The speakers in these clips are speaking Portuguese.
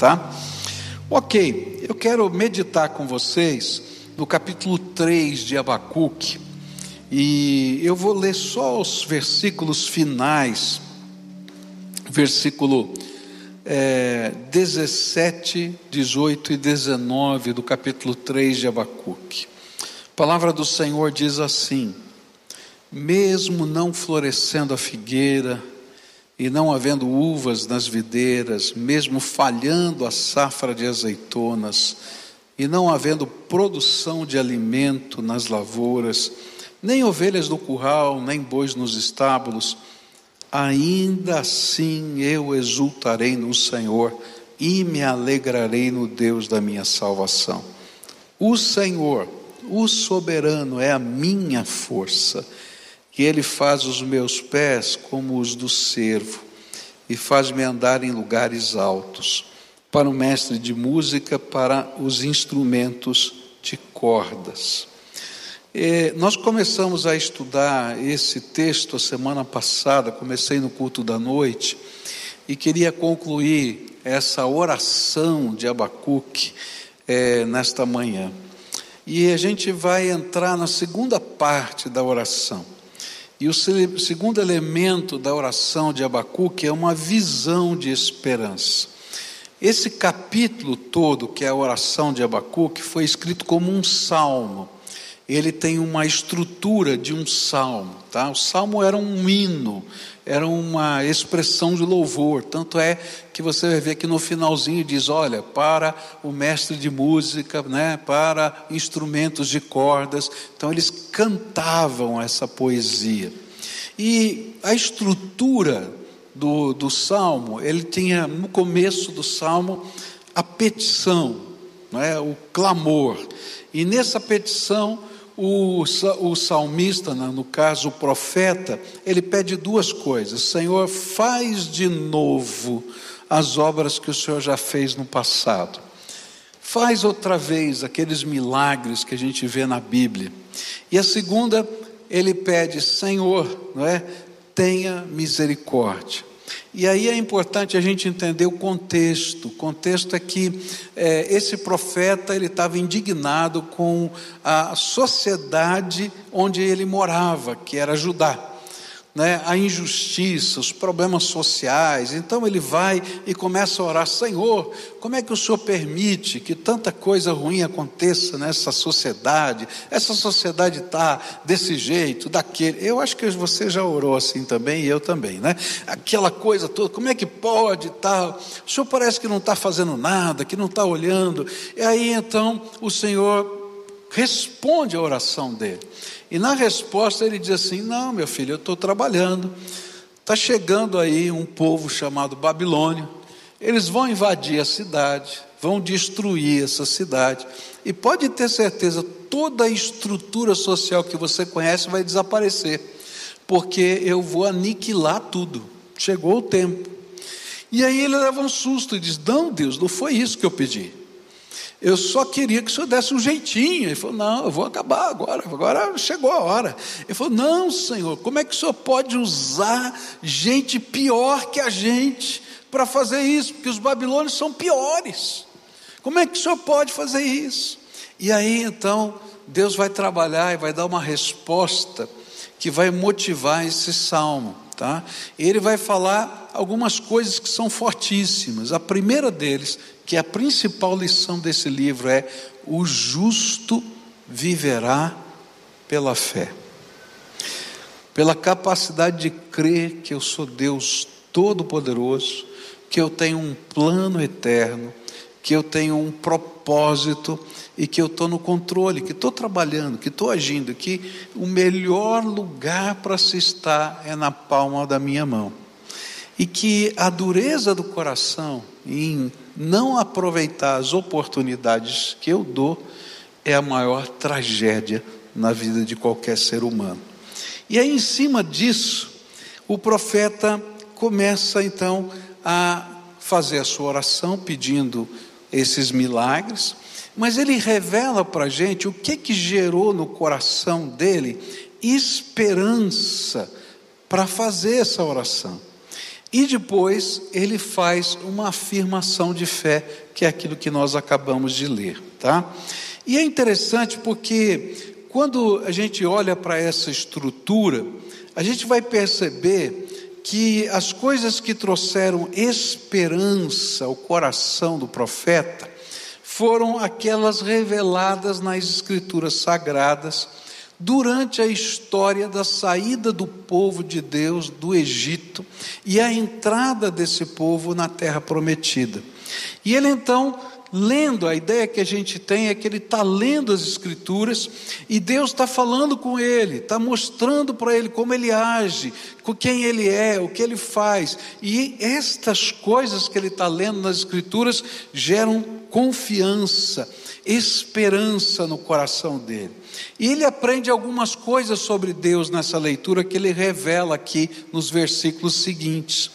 tá? Ok, eu quero meditar com vocês no capítulo 3 de Abacuque, e eu vou ler só os versículos finais, versículo é, 17, 18 e 19 do capítulo 3 de Abacuque. A palavra do Senhor diz assim: Mesmo não florescendo a figueira, e não havendo uvas nas videiras, mesmo falhando a safra de azeitonas, e não havendo produção de alimento nas lavouras, nem ovelhas no curral, nem bois nos estábulos, ainda assim eu exultarei no Senhor e me alegrarei no Deus da minha salvação. O Senhor, o soberano, é a minha força, e Ele faz os meus pés como os do cervo, e faz-me andar em lugares altos, para o mestre de música, para os instrumentos de cordas. É, nós começamos a estudar esse texto a semana passada, comecei no culto da noite, e queria concluir essa oração de Abacuque é, nesta manhã. E a gente vai entrar na segunda parte da oração. E o segundo elemento da oração de Abacuque é uma visão de esperança. Esse capítulo todo, que é a oração de Abacuque, foi escrito como um salmo ele tem uma estrutura de um salmo. Tá? O salmo era um hino, era uma expressão de louvor. Tanto é que você vai ver que no finalzinho diz: olha, para o mestre de música, né, para instrumentos de cordas. Então eles cantavam essa poesia. E a estrutura do, do salmo, ele tinha no começo do salmo a petição, né, o clamor. E nessa petição, o, o salmista, né, no caso o profeta, ele pede duas coisas: Senhor, faz de novo as obras que o Senhor já fez no passado. Faz outra vez aqueles milagres que a gente vê na Bíblia. E a segunda, ele pede: Senhor, não é? Tenha misericórdia. E aí é importante a gente entender o contexto. O contexto é que é, esse profeta ele estava indignado com a sociedade onde ele morava, que era Judá né, a injustiça, os problemas sociais. Então ele vai e começa a orar: Senhor, como é que o Senhor permite que tanta coisa ruim aconteça nessa sociedade? Essa sociedade está desse jeito, daquele. Eu acho que você já orou assim também e eu também, né? Aquela coisa toda, como é que pode tal? O Senhor parece que não está fazendo nada, que não está olhando. E aí então o Senhor responde a oração dele. E na resposta ele diz assim: Não, meu filho, eu estou trabalhando. Está chegando aí um povo chamado Babilônio. Eles vão invadir a cidade, vão destruir essa cidade. E pode ter certeza, toda a estrutura social que você conhece vai desaparecer, porque eu vou aniquilar tudo. Chegou o tempo. E aí ele leva um susto e diz: Não, Deus, não foi isso que eu pedi. Eu só queria que o senhor desse um jeitinho. Ele falou: Não, eu vou acabar agora, agora chegou a hora. Ele falou: Não, senhor, como é que o senhor pode usar gente pior que a gente para fazer isso? Porque os babilônios são piores. Como é que o senhor pode fazer isso? E aí então, Deus vai trabalhar e vai dar uma resposta que vai motivar esse salmo. Tá? Ele vai falar algumas coisas que são fortíssimas. A primeira deles que a principal lição desse livro é: o justo viverá pela fé, pela capacidade de crer que eu sou Deus Todo-Poderoso, que eu tenho um plano eterno, que eu tenho um propósito e que eu estou no controle, que estou trabalhando, que estou agindo, que o melhor lugar para se estar é na palma da minha mão. E que a dureza do coração em não aproveitar as oportunidades que eu dou é a maior tragédia na vida de qualquer ser humano. E aí, em cima disso, o profeta começa então a fazer a sua oração pedindo esses milagres, mas ele revela para a gente o que que gerou no coração dele esperança para fazer essa oração. E depois ele faz uma afirmação de fé, que é aquilo que nós acabamos de ler, tá? E é interessante porque quando a gente olha para essa estrutura, a gente vai perceber que as coisas que trouxeram esperança ao coração do profeta foram aquelas reveladas nas escrituras sagradas durante a história da saída do povo de Deus do Egito e a entrada desse povo na terra prometida. E ele então lendo, a ideia que a gente tem é que ele está lendo as Escrituras e Deus está falando com ele, está mostrando para ele como ele age, com quem ele é, o que ele faz. E estas coisas que ele está lendo nas Escrituras geram confiança, esperança no coração dele. E ele aprende algumas coisas sobre Deus nessa leitura que ele revela aqui nos versículos seguintes.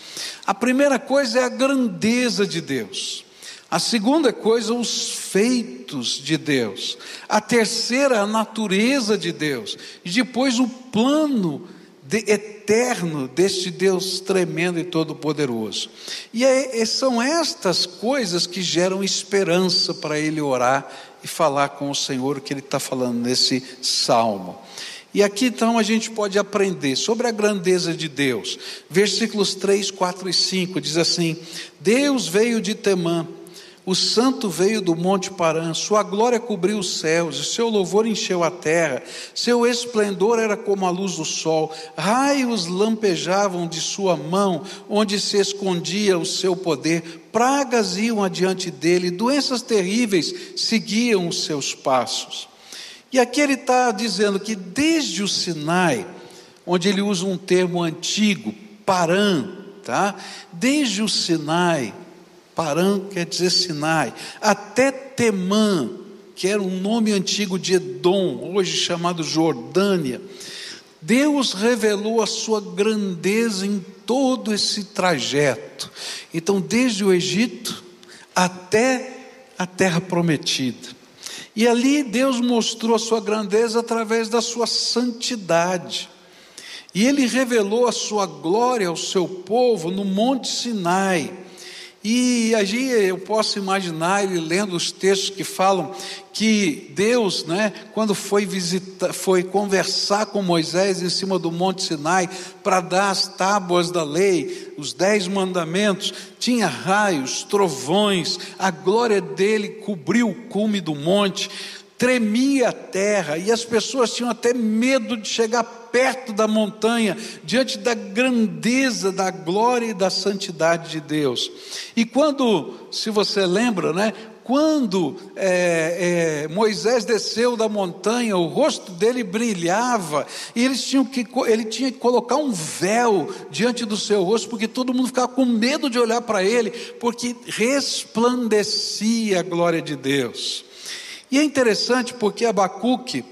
A primeira coisa é a grandeza de Deus. A segunda coisa, os feitos de Deus. A terceira, a natureza de Deus. E depois o plano de, eterno deste Deus tremendo e todo-poderoso. E é, são estas coisas que geram esperança para ele orar e falar com o Senhor que ele está falando nesse salmo. E aqui então a gente pode aprender sobre a grandeza de Deus. Versículos 3, 4 e 5 diz assim: Deus veio de Temã o santo veio do monte Parã, sua glória cobriu os céus, e seu louvor encheu a terra, seu esplendor era como a luz do sol, raios lampejavam de sua mão, onde se escondia o seu poder, pragas iam adiante dele, doenças terríveis seguiam os seus passos. E aqui ele está dizendo que desde o Sinai, onde ele usa um termo antigo, Parã, tá? Desde o Sinai, Parã quer dizer Sinai, até Temã, que era um nome antigo de Edom, hoje chamado Jordânia. Deus revelou a sua grandeza em todo esse trajeto. Então, desde o Egito até a terra prometida. E ali Deus mostrou a sua grandeza através da sua santidade. E ele revelou a sua glória ao seu povo no Monte Sinai e aí eu posso imaginar ele lendo os textos que falam que Deus, né, quando foi visitar, foi conversar com Moisés em cima do Monte Sinai para dar as tábuas da lei, os dez mandamentos, tinha raios, trovões, a glória dele cobriu o cume do monte, tremia a terra e as pessoas tinham até medo de chegar perto da montanha, diante da grandeza, da glória e da santidade de Deus. E quando, se você lembra, né? Quando é, é, Moisés desceu da montanha, o rosto dele brilhava, e eles tinham que, ele tinha que colocar um véu diante do seu rosto, porque todo mundo ficava com medo de olhar para ele, porque resplandecia a glória de Deus. E é interessante porque Abacuque,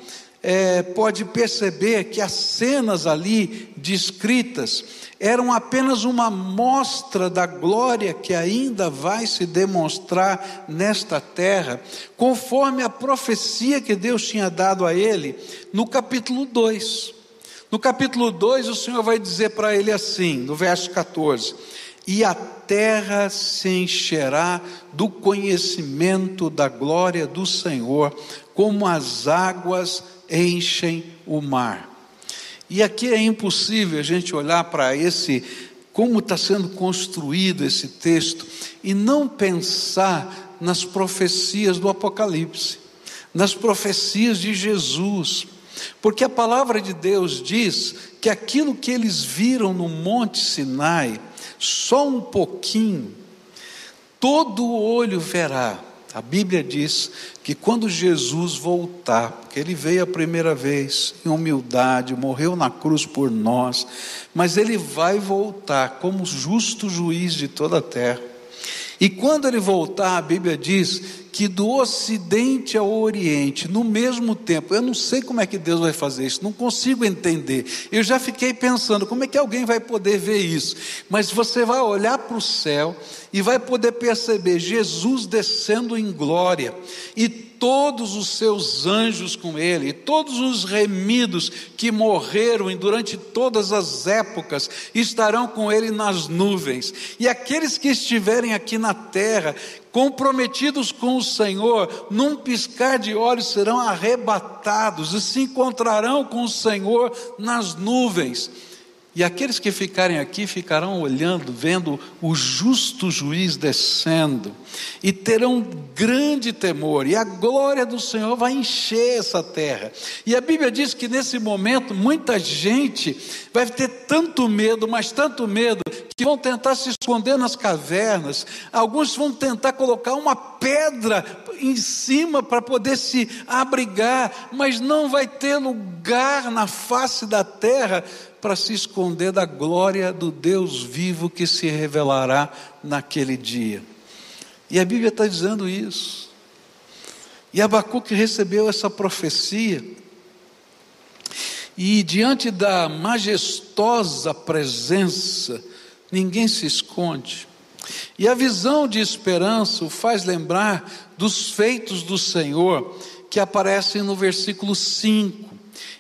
é, pode perceber que as cenas ali descritas eram apenas uma mostra da glória que ainda vai se demonstrar nesta terra, conforme a profecia que Deus tinha dado a ele no capítulo 2. No capítulo 2, o Senhor vai dizer para ele assim, no verso 14: E a terra se encherá do conhecimento da glória do Senhor, como as águas enchem o mar. E aqui é impossível a gente olhar para esse, como está sendo construído esse texto, e não pensar nas profecias do Apocalipse, nas profecias de Jesus, porque a palavra de Deus diz que aquilo que eles viram no Monte Sinai, só um pouquinho, todo olho verá a Bíblia diz que quando Jesus voltar, que ele veio a primeira vez em humildade, morreu na cruz por nós, mas ele vai voltar como justo juiz de toda a terra. E quando ele voltar, a Bíblia diz que do Ocidente ao Oriente, no mesmo tempo, eu não sei como é que Deus vai fazer isso, não consigo entender. Eu já fiquei pensando, como é que alguém vai poder ver isso? Mas você vai olhar para o céu e vai poder perceber Jesus descendo em glória e todos os seus anjos com ele, e todos os remidos que morreram durante todas as épocas estarão com ele nas nuvens, e aqueles que estiverem aqui na terra, comprometidos com o Senhor, num piscar de olhos serão arrebatados e se encontrarão com o Senhor nas nuvens. E aqueles que ficarem aqui ficarão olhando, vendo o justo juiz descendo, e terão grande temor, e a glória do Senhor vai encher essa terra. E a Bíblia diz que nesse momento muita gente vai ter tanto medo, mas tanto medo, que vão tentar se esconder nas cavernas, alguns vão tentar colocar uma pedra em cima para poder se abrigar, mas não vai ter lugar na face da terra para se esconder da glória do Deus vivo que se revelará naquele dia. E a Bíblia está dizendo isso. E Abacuque recebeu essa profecia. E diante da majestosa presença, ninguém se esconde. E a visão de esperança o faz lembrar dos feitos do Senhor que aparecem no versículo 5.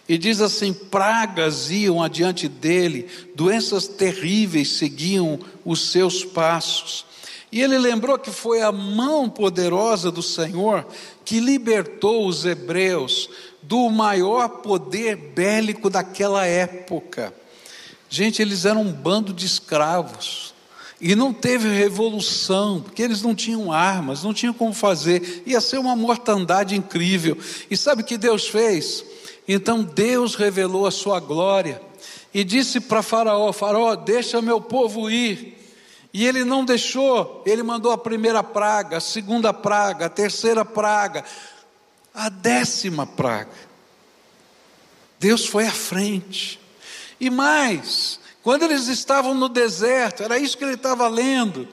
E diz assim: pragas iam adiante dele, doenças terríveis seguiam os seus passos. E ele lembrou que foi a mão poderosa do Senhor que libertou os hebreus do maior poder bélico daquela época. Gente, eles eram um bando de escravos. E não teve revolução, porque eles não tinham armas, não tinham como fazer. Ia ser uma mortandade incrível. E sabe o que Deus fez? Então Deus revelou a sua glória e disse para Faraó: Faraó, deixa meu povo ir. E ele não deixou, ele mandou a primeira praga, a segunda praga, a terceira praga, a décima praga. Deus foi à frente. E mais, quando eles estavam no deserto, era isso que ele estava lendo.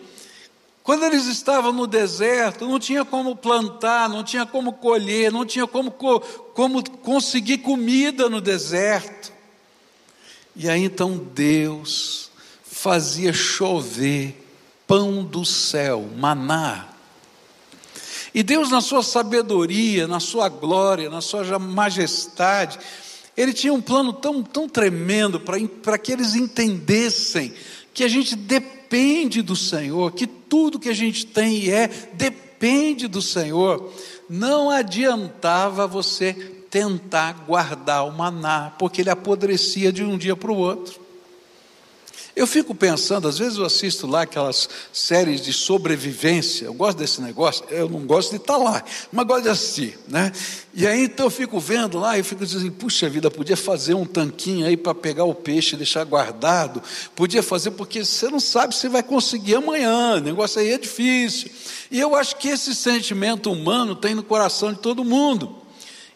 Quando eles estavam no deserto, não tinha como plantar, não tinha como colher, não tinha como, como conseguir comida no deserto. E aí então Deus fazia chover pão do céu, maná. E Deus, na sua sabedoria, na sua glória, na sua majestade, Ele tinha um plano tão, tão tremendo para que eles entendessem que a gente depende do Senhor, que tudo que a gente tem e é depende do Senhor. Não adiantava você tentar guardar o maná, porque ele apodrecia de um dia para o outro. Eu fico pensando, às vezes eu assisto lá aquelas séries de sobrevivência, eu gosto desse negócio, eu não gosto de estar lá, mas gosto de assistir, né? E aí então eu fico vendo lá e fico dizendo, puxa vida, podia fazer um tanquinho aí para pegar o peixe e deixar guardado, podia fazer, porque você não sabe se vai conseguir amanhã, o negócio aí é difícil. E eu acho que esse sentimento humano tem no coração de todo mundo.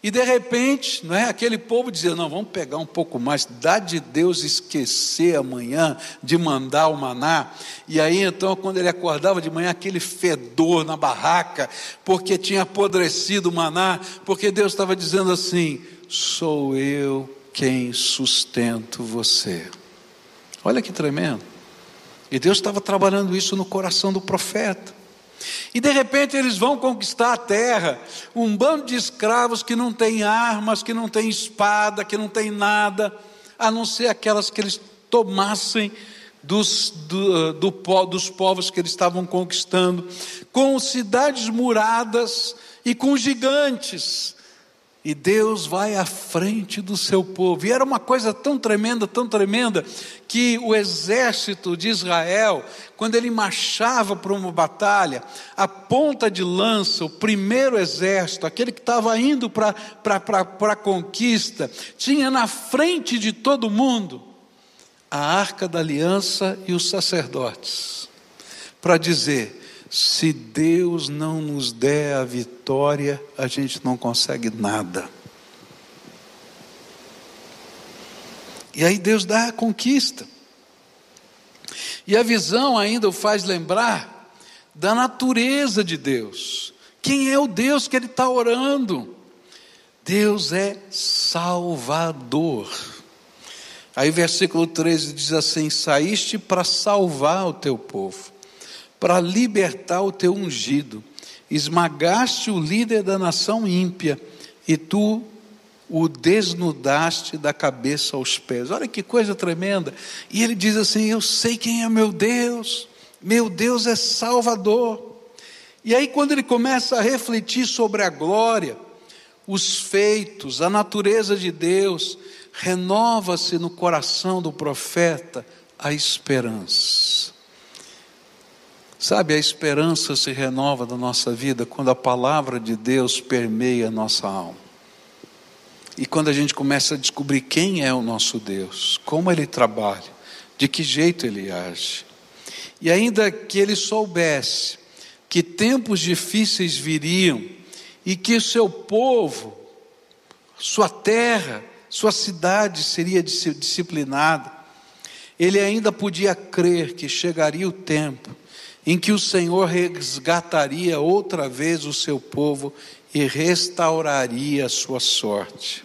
E de repente, não é, aquele povo dizia: não, vamos pegar um pouco mais, dá de Deus esquecer amanhã de mandar o maná. E aí então, quando ele acordava de manhã, aquele fedor na barraca, porque tinha apodrecido o maná, porque Deus estava dizendo assim: sou eu quem sustento você. Olha que tremendo. E Deus estava trabalhando isso no coração do profeta. E de repente eles vão conquistar a terra, um bando de escravos que não tem armas, que não tem espada, que não tem nada, a não ser aquelas que eles tomassem dos, do, do, dos povos que eles estavam conquistando, com cidades muradas e com gigantes. E Deus vai à frente do seu povo. E era uma coisa tão tremenda, tão tremenda, que o exército de Israel, quando ele marchava para uma batalha, a ponta de lança, o primeiro exército, aquele que estava indo para a conquista, tinha na frente de todo mundo a arca da aliança e os sacerdotes, para dizer: se Deus não nos der a vitória, a gente não consegue nada. E aí Deus dá a conquista. E a visão ainda o faz lembrar da natureza de Deus. Quem é o Deus que ele está orando? Deus é Salvador. Aí, versículo 13 diz assim: Saíste para salvar o teu povo para libertar o teu ungido. esmagaste o líder da nação ímpia, e tu o desnudaste da cabeça aos pés. Olha que coisa tremenda. E ele diz assim: Eu sei quem é meu Deus, meu Deus é Salvador. E aí, quando ele começa a refletir sobre a glória, os feitos, a natureza de Deus, renova-se no coração do profeta a esperança. Sabe, a esperança se renova na nossa vida quando a palavra de Deus permeia a nossa alma. E quando a gente começa a descobrir quem é o nosso Deus, como ele trabalha, de que jeito ele age. E ainda que ele soubesse que tempos difíceis viriam e que seu povo, sua terra, sua cidade seria disciplinada, ele ainda podia crer que chegaria o tempo em que o Senhor resgataria outra vez o seu povo e restauraria a sua sorte.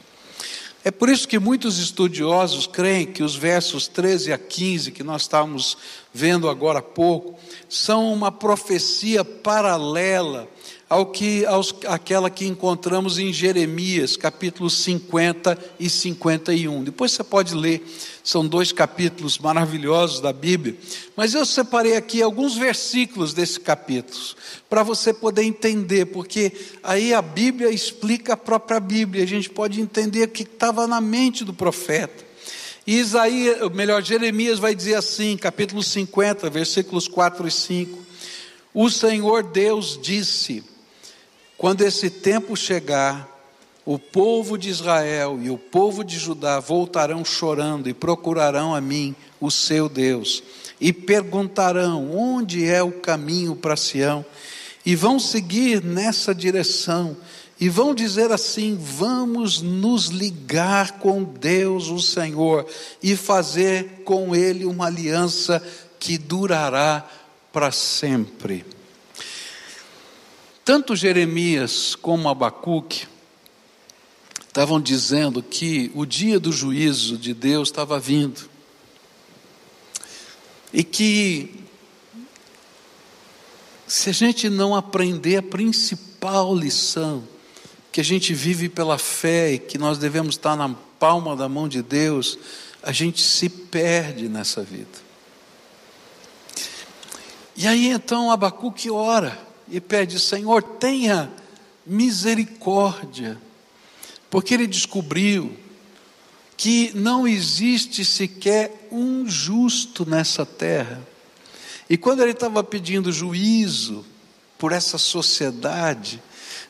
É por isso que muitos estudiosos creem que os versos 13 a 15, que nós estamos vendo agora há pouco, são uma profecia paralela ao que, aos, aquela que encontramos em Jeremias, capítulos 50 e 51. Depois você pode ler, são dois capítulos maravilhosos da Bíblia, mas eu separei aqui alguns versículos desse capítulo, para você poder entender, porque aí a Bíblia explica a própria Bíblia, a gente pode entender o que estava na mente do profeta. E Isaías, melhor, Jeremias vai dizer assim, capítulo 50, versículos 4 e 5. O Senhor Deus disse: quando esse tempo chegar, o povo de Israel e o povo de Judá voltarão chorando e procurarão a mim, o seu Deus, e perguntarão: onde é o caminho para Sião? E vão seguir nessa direção, e vão dizer assim: vamos nos ligar com Deus, o Senhor, e fazer com Ele uma aliança que durará para sempre. Tanto Jeremias como Abacuque estavam dizendo que o dia do juízo de Deus estava vindo. E que se a gente não aprender a principal lição, que a gente vive pela fé e que nós devemos estar na palma da mão de Deus, a gente se perde nessa vida. E aí então Abacuque ora e pede: Senhor, tenha misericórdia, porque ele descobriu que não existe sequer um justo nessa terra. E quando ele estava pedindo juízo por essa sociedade,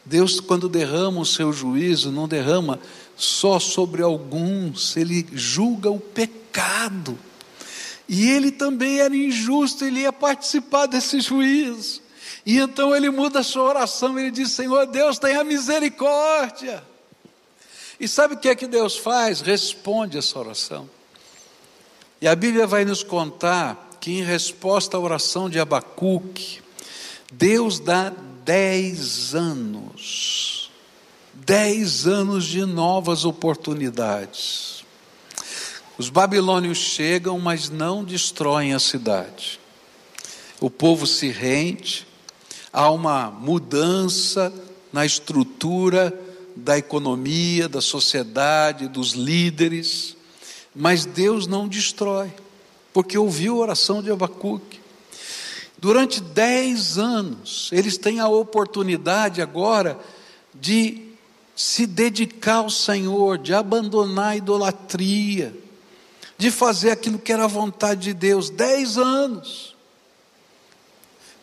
Deus, quando derrama o seu juízo, não derrama só sobre alguns, ele julga o pecado. E ele também era injusto, ele ia participar desse juízo. E então ele muda a sua oração, ele diz: Senhor Deus, tenha misericórdia. E sabe o que é que Deus faz? Responde essa oração. E a Bíblia vai nos contar que, em resposta à oração de Abacuque, Deus dá dez anos, dez anos de novas oportunidades. Os babilônios chegam, mas não destroem a cidade. O povo se rende, há uma mudança na estrutura da economia, da sociedade, dos líderes, mas Deus não destrói, porque ouviu a oração de Abacuque. Durante dez anos, eles têm a oportunidade agora de se dedicar ao Senhor, de abandonar a idolatria, de fazer aquilo que era a vontade de Deus. Dez anos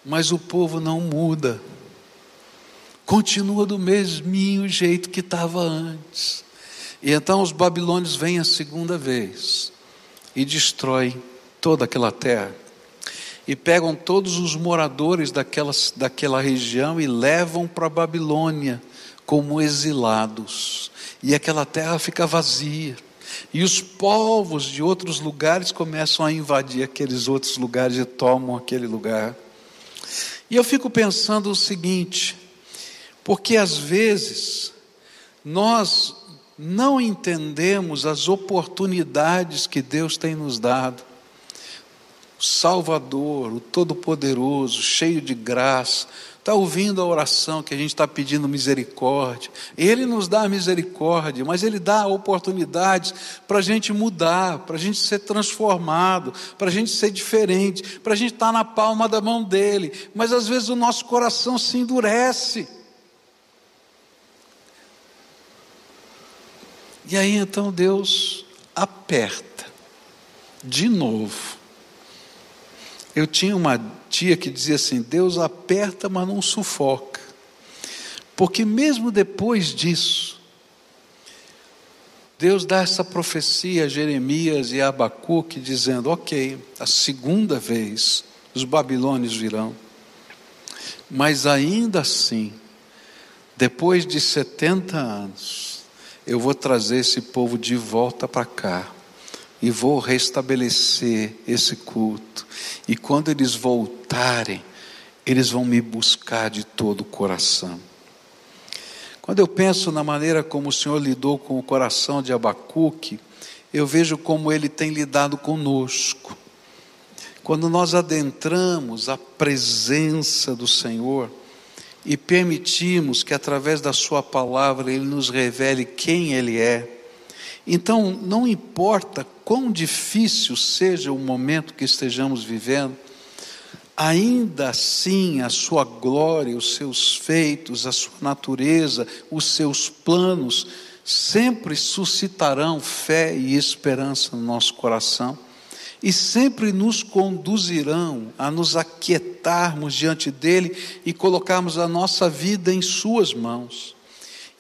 mas o povo não muda, continua do mesminho jeito que estava antes. E então os babilônios vêm a segunda vez e destroem toda aquela terra. E pegam todos os moradores daquela, daquela região e levam para a Babilônia como exilados. E aquela terra fica vazia. E os povos de outros lugares começam a invadir aqueles outros lugares e tomam aquele lugar. E eu fico pensando o seguinte, porque às vezes nós não entendemos as oportunidades que Deus tem nos dado. Salvador, o Todo-Poderoso, cheio de graça, está ouvindo a oração que a gente está pedindo misericórdia. Ele nos dá misericórdia, mas Ele dá oportunidades para a gente mudar, para a gente ser transformado, para a gente ser diferente, para a gente estar tá na palma da mão dele. Mas às vezes o nosso coração se endurece. E aí então Deus aperta de novo. Eu tinha uma tia que dizia assim: Deus aperta, mas não sufoca. Porque mesmo depois disso, Deus dá essa profecia a Jeremias e a Abacuque, dizendo: Ok, a segunda vez os babilônios virão, mas ainda assim, depois de 70 anos, eu vou trazer esse povo de volta para cá e vou restabelecer esse culto. E quando eles voltarem, eles vão me buscar de todo o coração. Quando eu penso na maneira como o Senhor lidou com o coração de Abacuque, eu vejo como ele tem lidado conosco. Quando nós adentramos a presença do Senhor e permitimos que através da Sua palavra Ele nos revele quem Ele é, então não importa quão difícil seja o momento que estejamos vivendo, ainda assim a sua glória, os seus feitos, a sua natureza, os seus planos, sempre suscitarão fé e esperança no nosso coração e sempre nos conduzirão a nos aquietarmos diante dele e colocarmos a nossa vida em suas mãos.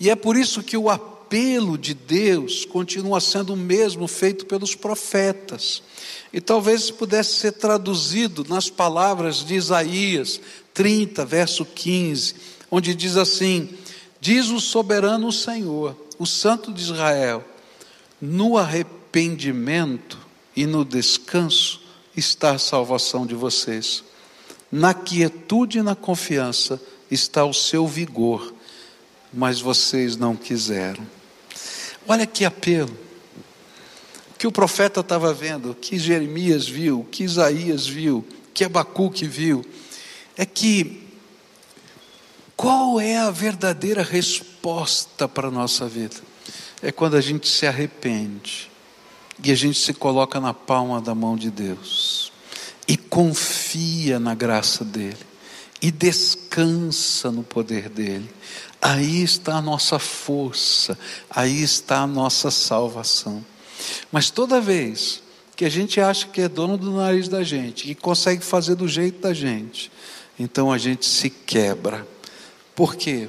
E é por isso que o apelo apelo de Deus continua sendo o mesmo feito pelos profetas. E talvez pudesse ser traduzido nas palavras de Isaías 30, verso 15, onde diz assim: Diz o soberano Senhor, o Santo de Israel, no arrependimento e no descanso está a salvação de vocês. Na quietude e na confiança está o seu vigor, mas vocês não quiseram. Olha que apelo. O que o profeta estava vendo, o que Jeremias viu, o que Isaías viu, o que Abacuque viu, é que qual é a verdadeira resposta para a nossa vida? É quando a gente se arrepende e a gente se coloca na palma da mão de Deus e confia na graça dEle e descansa no poder dEle Aí está a nossa força, aí está a nossa salvação. Mas toda vez que a gente acha que é dono do nariz da gente, que consegue fazer do jeito da gente, então a gente se quebra. Por quê?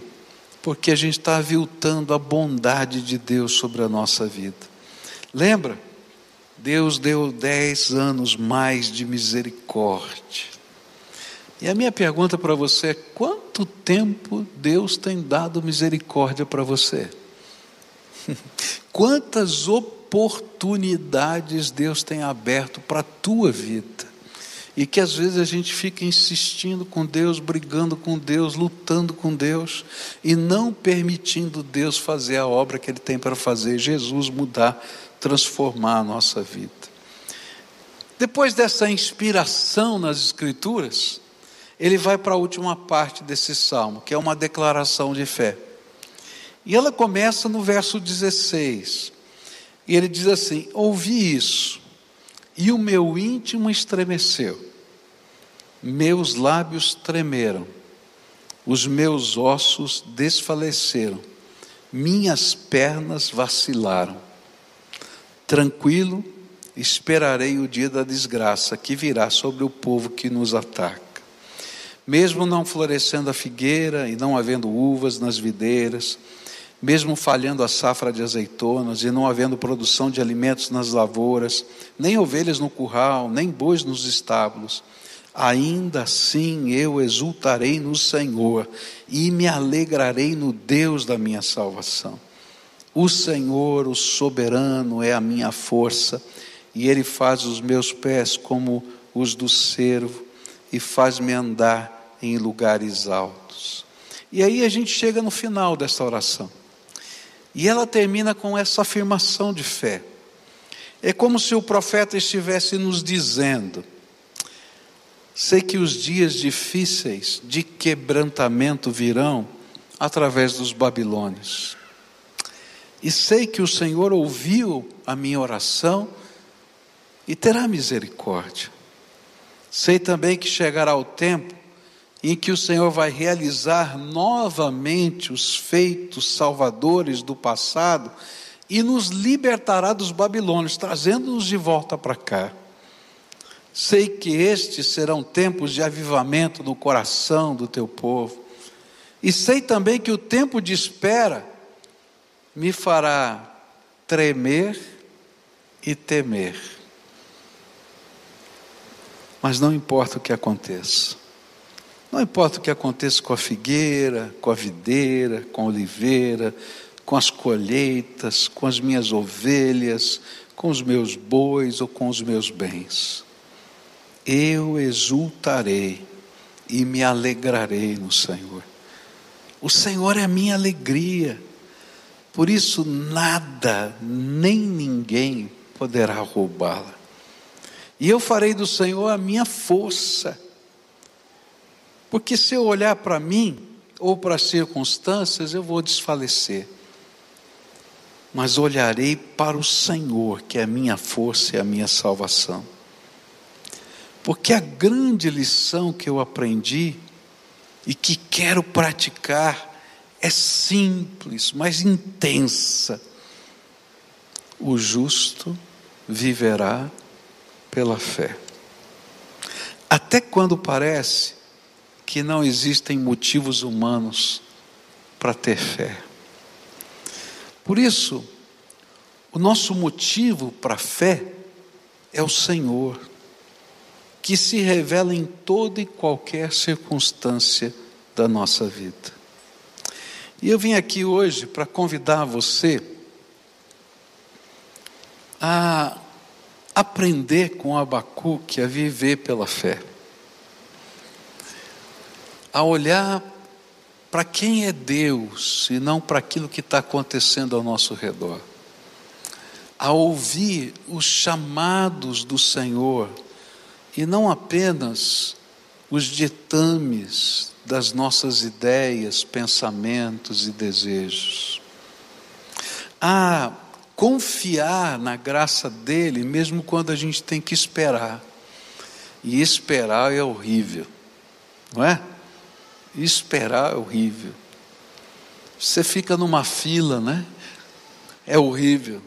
Porque a gente está aviltando a bondade de Deus sobre a nossa vida. Lembra? Deus deu dez anos mais de misericórdia. E a minha pergunta para você é: quanto tempo Deus tem dado misericórdia para você? Quantas oportunidades Deus tem aberto para a tua vida? E que às vezes a gente fica insistindo com Deus, brigando com Deus, lutando com Deus e não permitindo Deus fazer a obra que Ele tem para fazer, Jesus mudar, transformar a nossa vida. Depois dessa inspiração nas Escrituras, ele vai para a última parte desse salmo, que é uma declaração de fé. E ela começa no verso 16. E ele diz assim: Ouvi isso, e o meu íntimo estremeceu, meus lábios tremeram, os meus ossos desfaleceram, minhas pernas vacilaram. Tranquilo, esperarei o dia da desgraça que virá sobre o povo que nos ataca. Mesmo não florescendo a figueira e não havendo uvas nas videiras, mesmo falhando a safra de azeitonas e não havendo produção de alimentos nas lavouras, nem ovelhas no curral, nem bois nos estábulos, ainda assim eu exultarei no Senhor e me alegrarei no Deus da minha salvação. O Senhor, o soberano, é a minha força, e Ele faz os meus pés como os do cervo, e faz-me andar em lugares altos. E aí a gente chega no final dessa oração. E ela termina com essa afirmação de fé. É como se o profeta estivesse nos dizendo: Sei que os dias difíceis de quebrantamento virão através dos babilônios. E sei que o Senhor ouviu a minha oração e terá misericórdia. Sei também que chegará o tempo em que o Senhor vai realizar novamente os feitos salvadores do passado e nos libertará dos babilônios, trazendo-nos de volta para cá. Sei que estes serão tempos de avivamento no coração do teu povo. E sei também que o tempo de espera me fará tremer e temer. Mas não importa o que aconteça. Não importa o que aconteça com a figueira, com a videira, com a oliveira, com as colheitas, com as minhas ovelhas, com os meus bois ou com os meus bens eu exultarei e me alegrarei no Senhor. O Senhor é a minha alegria, por isso nada, nem ninguém poderá roubá-la. E eu farei do Senhor a minha força, porque se eu olhar para mim ou para as circunstâncias, eu vou desfalecer. Mas olharei para o Senhor, que é a minha força e a minha salvação. Porque a grande lição que eu aprendi e que quero praticar é simples, mas intensa. O justo viverá pela fé. Até quando parece que não existem motivos humanos para ter fé. Por isso, o nosso motivo para a fé é o Senhor que se revela em toda e qualquer circunstância da nossa vida. E eu vim aqui hoje para convidar você a aprender com Abacuque a viver pela fé, a olhar para quem é Deus e não para aquilo que está acontecendo ao nosso redor, a ouvir os chamados do Senhor e não apenas os ditames das nossas ideias, pensamentos e desejos. A confiar na graça dele, mesmo quando a gente tem que esperar. E esperar é horrível, não é? Esperar é horrível. Você fica numa fila, né? É horrível.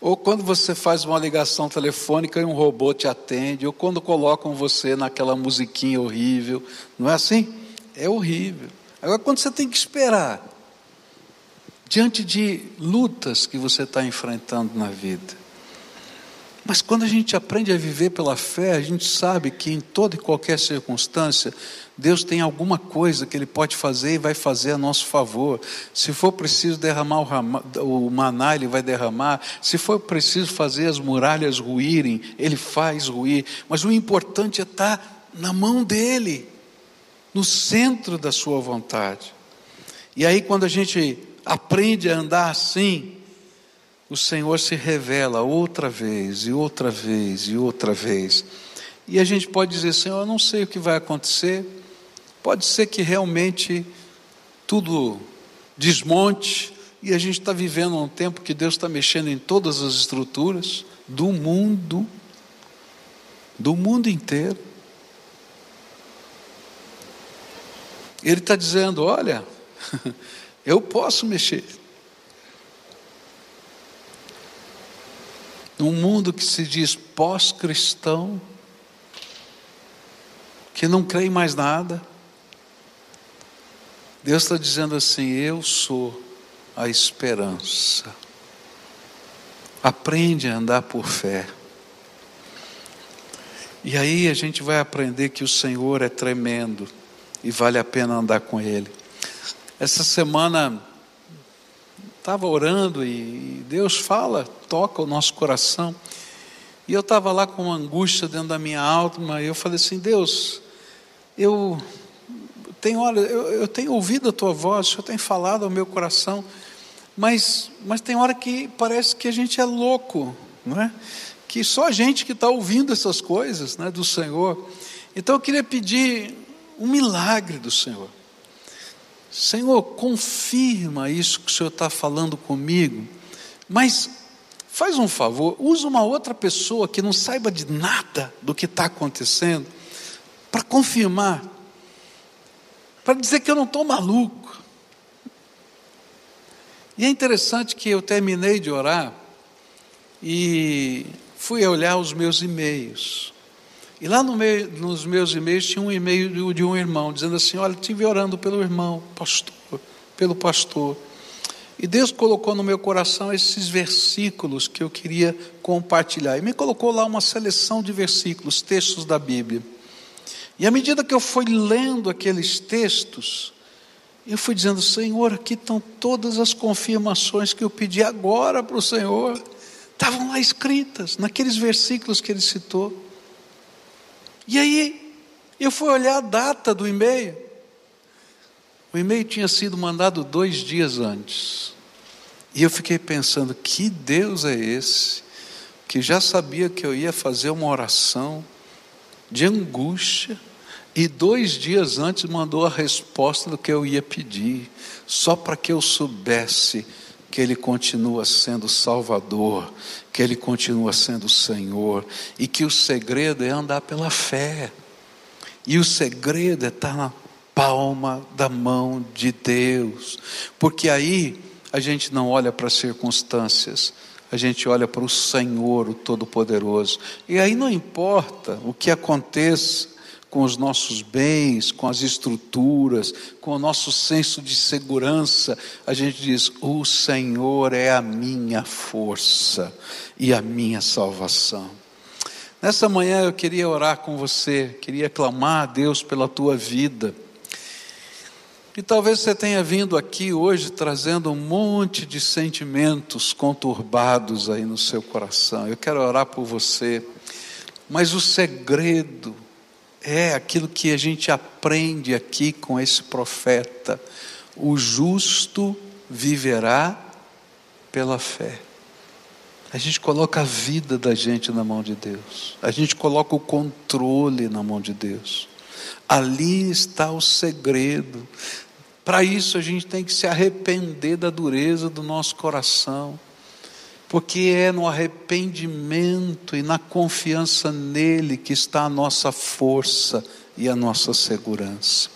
Ou quando você faz uma ligação telefônica e um robô te atende, ou quando colocam você naquela musiquinha horrível, não é assim? É horrível. Agora, quando você tem que esperar, diante de lutas que você está enfrentando na vida, mas quando a gente aprende a viver pela fé, a gente sabe que em toda e qualquer circunstância, Deus tem alguma coisa que Ele pode fazer e vai fazer a nosso favor. Se for preciso derramar o maná, Ele vai derramar. Se for preciso fazer as muralhas ruírem, Ele faz ruir. Mas o importante é estar na mão dEle, no centro da Sua vontade. E aí, quando a gente aprende a andar assim, o Senhor se revela outra vez, e outra vez, e outra vez. E a gente pode dizer, Senhor, eu não sei o que vai acontecer, pode ser que realmente tudo desmonte, e a gente está vivendo um tempo que Deus está mexendo em todas as estruturas do mundo, do mundo inteiro. Ele está dizendo: olha, eu posso mexer. Num mundo que se diz pós-cristão, que não crê em mais nada, Deus está dizendo assim: Eu sou a esperança. Aprende a andar por fé. E aí a gente vai aprender que o Senhor é tremendo e vale a pena andar com Ele. Essa semana estava orando e Deus fala, toca o nosso coração. E eu estava lá com uma angústia dentro da minha alma, e eu falei assim: Deus, eu tenho, olha, eu, eu tenho ouvido a tua voz, o Senhor tem falado ao meu coração, mas, mas tem hora que parece que a gente é louco, não é? Que só a gente que está ouvindo essas coisas né, do Senhor. Então eu queria pedir um milagre do Senhor. Senhor, confirma isso que o Senhor está falando comigo, mas faz um favor, usa uma outra pessoa que não saiba de nada do que está acontecendo, para confirmar, para dizer que eu não estou maluco. E é interessante que eu terminei de orar e fui olhar os meus e-mails. E lá no meio, nos meus e-mails tinha um e-mail de um irmão dizendo assim: Olha, estive orando pelo irmão, pastor, pelo pastor. E Deus colocou no meu coração esses versículos que eu queria compartilhar. E me colocou lá uma seleção de versículos, textos da Bíblia. E à medida que eu fui lendo aqueles textos, eu fui dizendo: Senhor, aqui estão todas as confirmações que eu pedi agora para o Senhor. Estavam lá escritas, naqueles versículos que ele citou. E aí, eu fui olhar a data do e-mail. O e-mail tinha sido mandado dois dias antes. E eu fiquei pensando: que Deus é esse? Que já sabia que eu ia fazer uma oração de angústia, e dois dias antes mandou a resposta do que eu ia pedir, só para que eu soubesse que Ele continua sendo Salvador, que Ele continua sendo Senhor, e que o segredo é andar pela fé, e o segredo é estar na palma da mão de Deus, porque aí a gente não olha para as circunstâncias, a gente olha para o Senhor, o Todo-Poderoso, e aí não importa o que aconteça, com os nossos bens, com as estruturas, com o nosso senso de segurança, a gente diz: O Senhor é a minha força e a minha salvação. Nessa manhã eu queria orar com você, queria clamar a Deus pela tua vida. E talvez você tenha vindo aqui hoje trazendo um monte de sentimentos conturbados aí no seu coração. Eu quero orar por você. Mas o segredo é aquilo que a gente aprende aqui com esse profeta: o justo viverá pela fé. A gente coloca a vida da gente na mão de Deus, a gente coloca o controle na mão de Deus. Ali está o segredo. Para isso a gente tem que se arrepender da dureza do nosso coração porque é no arrependimento e na confiança nele que está a nossa força e a nossa segurança.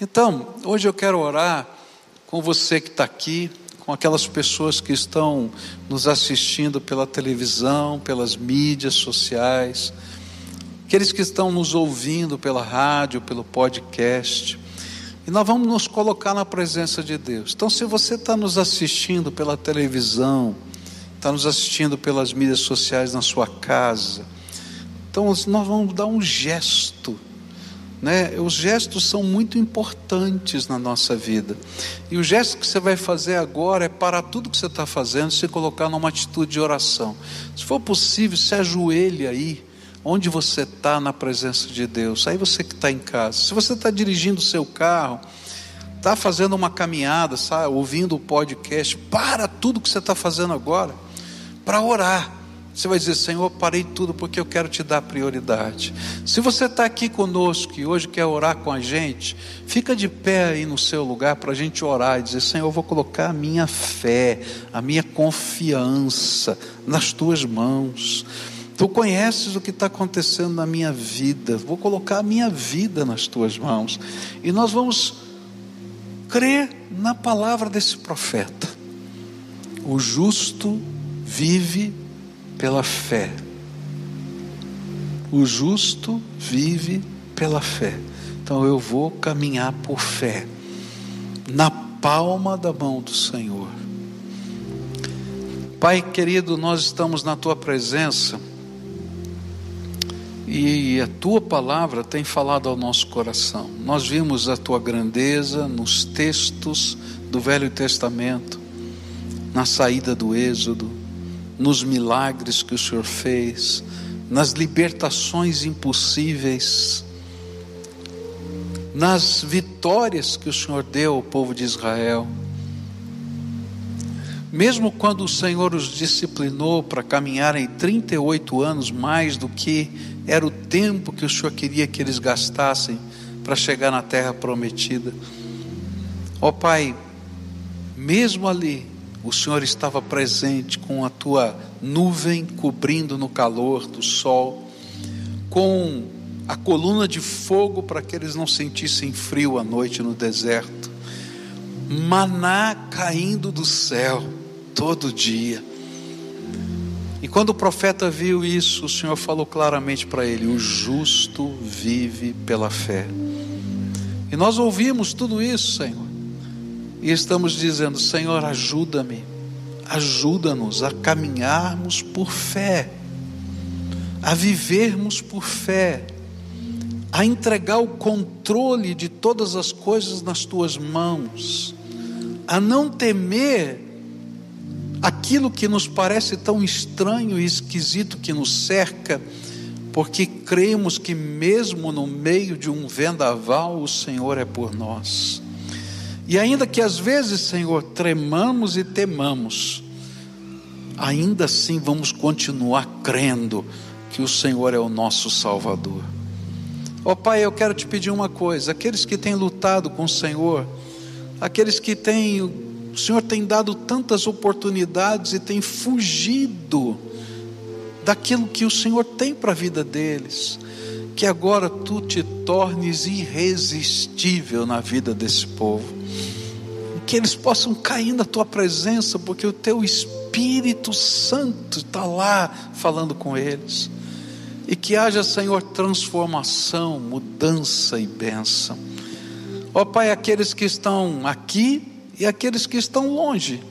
Então, hoje eu quero orar com você que está aqui, com aquelas pessoas que estão nos assistindo pela televisão, pelas mídias sociais, aqueles que estão nos ouvindo pela rádio, pelo podcast. E nós vamos nos colocar na presença de Deus. Então, se você está nos assistindo pela televisão, está nos assistindo pelas mídias sociais na sua casa. Então, nós vamos dar um gesto. Né? Os gestos são muito importantes na nossa vida. E o gesto que você vai fazer agora é parar tudo que você está fazendo e se colocar numa atitude de oração. Se for possível, se ajoelhe aí, onde você está na presença de Deus. Aí você que está em casa. Se você está dirigindo o seu carro, está fazendo uma caminhada, sabe, ouvindo o podcast, para tudo que você está fazendo agora para orar. Você vai dizer, Senhor, parei tudo porque eu quero te dar prioridade. Se você está aqui conosco e hoje quer orar com a gente, fica de pé aí no seu lugar para a gente orar e dizer, Senhor, eu vou colocar a minha fé, a minha confiança nas tuas mãos. Tu conheces o que está acontecendo na minha vida, vou colocar a minha vida nas tuas mãos. E nós vamos crer na palavra desse profeta. O justo vive pela fé. O justo vive pela fé. Então eu vou caminhar por fé, na palma da mão do Senhor. Pai querido, nós estamos na tua presença e a tua palavra tem falado ao nosso coração. Nós vimos a tua grandeza nos textos do Velho Testamento, na saída do Êxodo, nos milagres que o Senhor fez, nas libertações impossíveis, nas vitórias que o Senhor deu ao povo de Israel. Mesmo quando o Senhor os disciplinou para caminharem 38 anos mais do que era o tempo que o Senhor queria que eles gastassem para chegar na terra prometida. Ó oh, Pai, mesmo ali, o Senhor estava presente com a tua nuvem cobrindo no calor do sol, com a coluna de fogo para que eles não sentissem frio à noite no deserto, maná caindo do céu todo dia. E quando o profeta viu isso, o Senhor falou claramente para ele: O justo vive pela fé. E nós ouvimos tudo isso, Senhor, e estamos dizendo: Senhor, ajuda-me, ajuda-nos a caminharmos por fé, a vivermos por fé, a entregar o controle de todas as coisas nas tuas mãos, a não temer aquilo que nos parece tão estranho e esquisito que nos cerca, porque cremos que mesmo no meio de um vendaval o Senhor é por nós. E ainda que às vezes, Senhor, tremamos e temamos, ainda assim vamos continuar crendo que o Senhor é o nosso Salvador. Ó oh, Pai, eu quero te pedir uma coisa: aqueles que têm lutado com o Senhor, aqueles que têm o Senhor tem dado tantas oportunidades e tem fugido daquilo que o Senhor tem para a vida deles, que agora tu te tornes irresistível na vida desse povo, que eles possam cair na tua presença, porque o teu Espírito Santo está lá falando com eles, e que haja, Senhor, transformação, mudança e bênção. Ó Pai, aqueles que estão aqui, e aqueles que estão longe,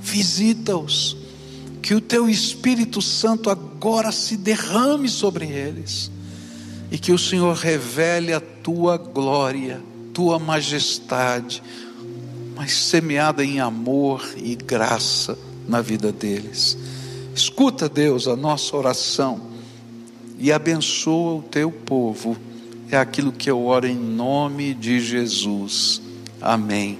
visita-os, que o teu Espírito Santo agora se derrame sobre eles, e que o Senhor revele a tua glória, tua majestade, mas semeada em amor e graça na vida deles. Escuta, Deus, a nossa oração e abençoa o teu povo. É aquilo que eu oro em nome de Jesus. Amém.